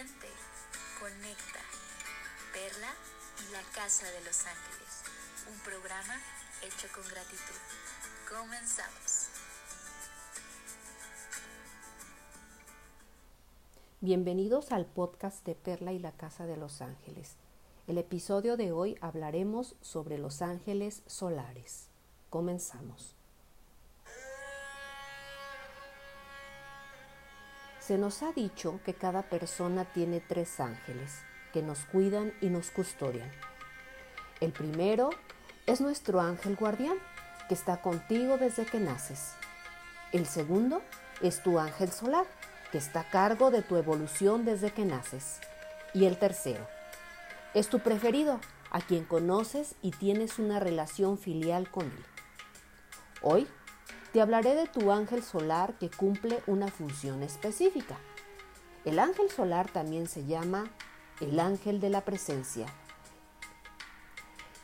Siente, conecta. Perla y la Casa de los Ángeles. Un programa hecho con gratitud. Comenzamos. Bienvenidos al podcast de Perla y la Casa de los Ángeles. El episodio de hoy hablaremos sobre los ángeles solares. Comenzamos. Se nos ha dicho que cada persona tiene tres ángeles que nos cuidan y nos custodian. El primero es nuestro ángel guardián, que está contigo desde que naces. El segundo es tu ángel solar, que está a cargo de tu evolución desde que naces. Y el tercero es tu preferido, a quien conoces y tienes una relación filial con él. Hoy te hablaré de tu ángel solar que cumple una función específica. El ángel solar también se llama el ángel de la presencia.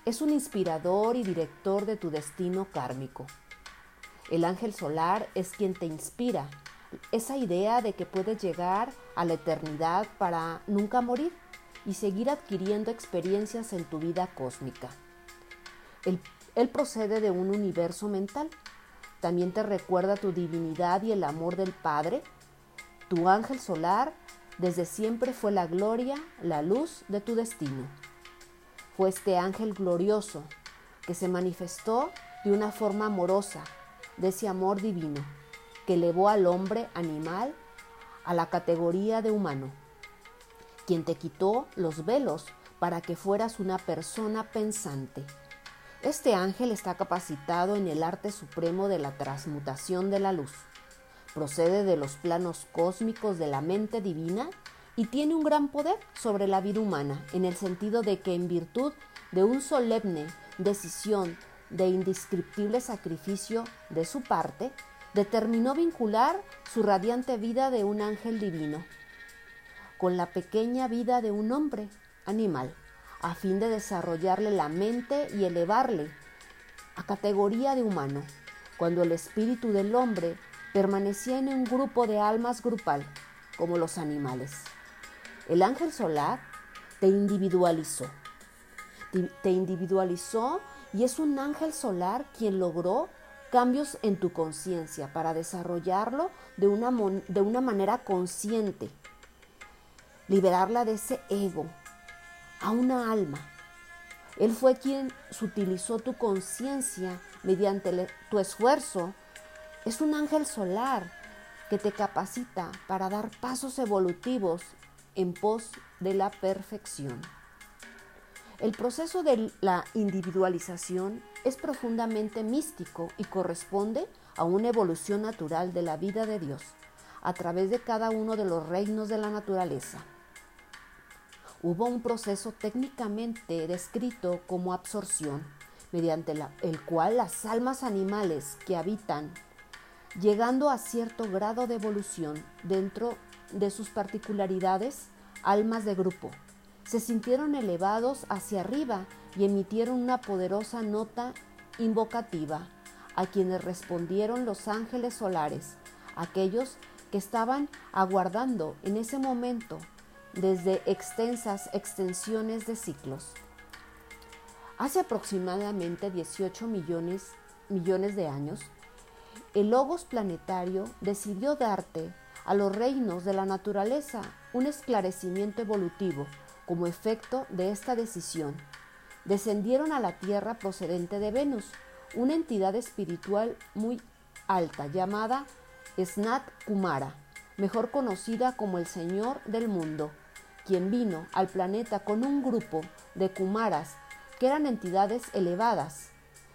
Es un inspirador y director de tu destino kármico. El ángel solar es quien te inspira esa idea de que puedes llegar a la eternidad para nunca morir y seguir adquiriendo experiencias en tu vida cósmica. Él, él procede de un universo mental también te recuerda tu divinidad y el amor del Padre. Tu ángel solar desde siempre fue la gloria, la luz de tu destino. Fue este ángel glorioso que se manifestó de una forma amorosa, de ese amor divino, que elevó al hombre animal a la categoría de humano, quien te quitó los velos para que fueras una persona pensante este ángel está capacitado en el arte supremo de la transmutación de la luz. Procede de los planos cósmicos de la mente divina y tiene un gran poder sobre la vida humana, en el sentido de que en virtud de un solemne decisión de indescriptible sacrificio de su parte, determinó vincular su radiante vida de un ángel divino con la pequeña vida de un hombre animal a fin de desarrollarle la mente y elevarle a categoría de humano, cuando el espíritu del hombre permanecía en un grupo de almas grupal, como los animales. El ángel solar te individualizó, te individualizó y es un ángel solar quien logró cambios en tu conciencia para desarrollarlo de una, de una manera consciente, liberarla de ese ego, a una alma. Él fue quien utilizó tu conciencia mediante tu esfuerzo. Es un ángel solar que te capacita para dar pasos evolutivos en pos de la perfección. El proceso de la individualización es profundamente místico y corresponde a una evolución natural de la vida de Dios a través de cada uno de los reinos de la naturaleza hubo un proceso técnicamente descrito como absorción, mediante el cual las almas animales que habitan, llegando a cierto grado de evolución dentro de sus particularidades, almas de grupo, se sintieron elevados hacia arriba y emitieron una poderosa nota invocativa, a quienes respondieron los ángeles solares, aquellos que estaban aguardando en ese momento desde extensas extensiones de ciclos. Hace aproximadamente 18 millones, millones de años, el Logos planetario decidió darte a los reinos de la naturaleza un esclarecimiento evolutivo como efecto de esta decisión. Descendieron a la Tierra procedente de Venus, una entidad espiritual muy alta llamada Snat Kumara, mejor conocida como el Señor del Mundo quien vino al planeta con un grupo de Kumaras que eran entidades elevadas.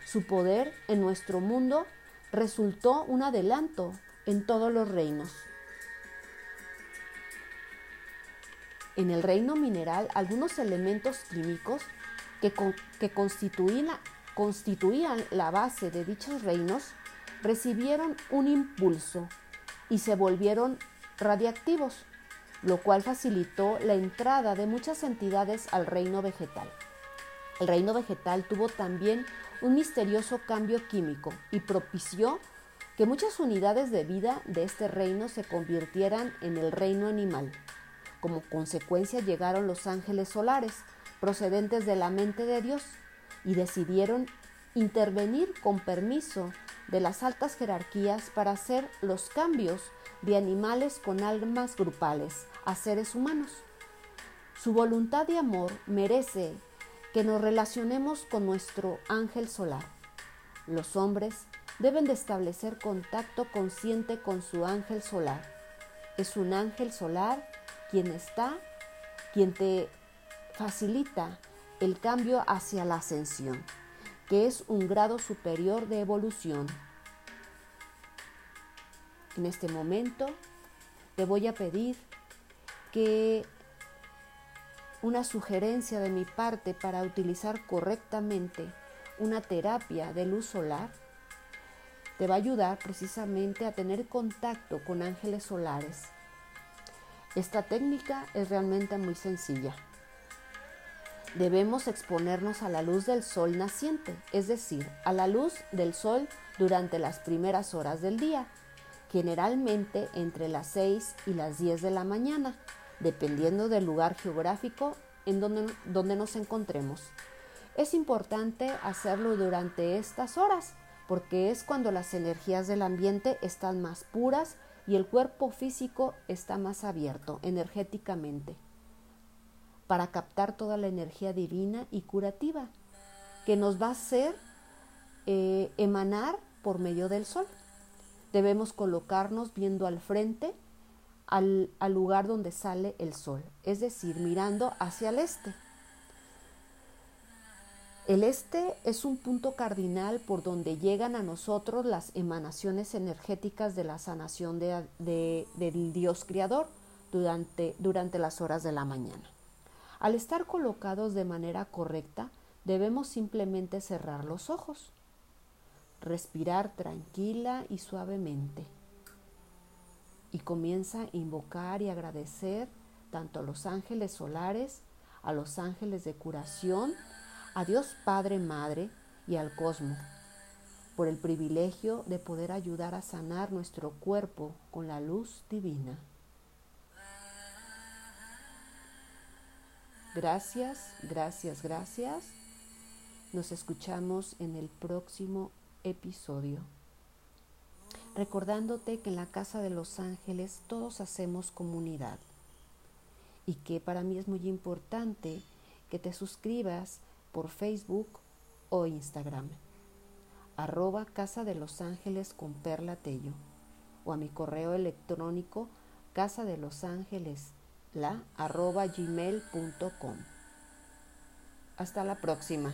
Su poder en nuestro mundo resultó un adelanto en todos los reinos. En el reino mineral, algunos elementos químicos que, constituían la base de dichos reinos recibieron un impulso y se volvieron radiactivos lo cual facilitó la entrada de muchas entidades al reino vegetal. El reino vegetal tuvo también un misterioso cambio químico y propició que muchas unidades de vida de este reino se convirtieran en el reino animal, Como consecuencia llegaron los ángeles solares, procedentes de la mente de Dios, y decidieron intervenir con permiso de las altas jerarquías para hacer los cambios de animales con almas grupales a seres humanos. Su voluntad de amor merece que nos relacionemos con nuestro ángel solar. Los hombres deben de establecer contacto consciente con su ángel solar. Es un ángel solar quien está, quien te facilita el cambio hacia la ascensión, que es un grado superior de evolución. En este momento te voy a pedir que una sugerencia de mi parte para utilizar correctamente una terapia de luz solar te va a ayudar precisamente a tener contacto con ángeles solares. Esta técnica es realmente muy sencilla. Debemos exponernos a la luz del sol naciente, es decir, a la luz del sol durante las primeras horas del día, generalmente entre las 6 y las 10 de la mañana, dependiendo del lugar geográfico en donde, donde nos encontremos. Es importante hacerlo durante estas horas porque es cuando las energías del ambiente están más puras y el cuerpo físico está más abierto energéticamente para captar toda la energía divina y curativa que nos va a hacer eh, emanar por medio del sol. Debemos colocarnos viendo al frente al, lugar donde sale el sol, es decir, mirando hacia el este. El este es un punto cardinal por donde llegan a nosotros las emanaciones energéticas de la sanación de, del Dios Creador durante, durante las horas de la mañana. Al estar colocados de manera correcta, debemos simplemente cerrar los ojos, respirar tranquila y suavemente y comienza a invocar y agradecer tanto a los ángeles solares, a los ángeles de curación, a Dios Padre, Madre y al cosmos por el privilegio de poder ayudar a sanar nuestro cuerpo con la luz divina. Gracias, gracias, gracias. Nos escuchamos en el próximo episodio. Recordándote que en la Casa de los Ángeles todos hacemos comunidad y que para mí es muy importante que te suscribas por Facebook o Instagram. Arroba Casa de los Ángeles con Perla Tello o a mi correo electrónico casa de los ángeles la arroba gmail.com. Hasta la próxima.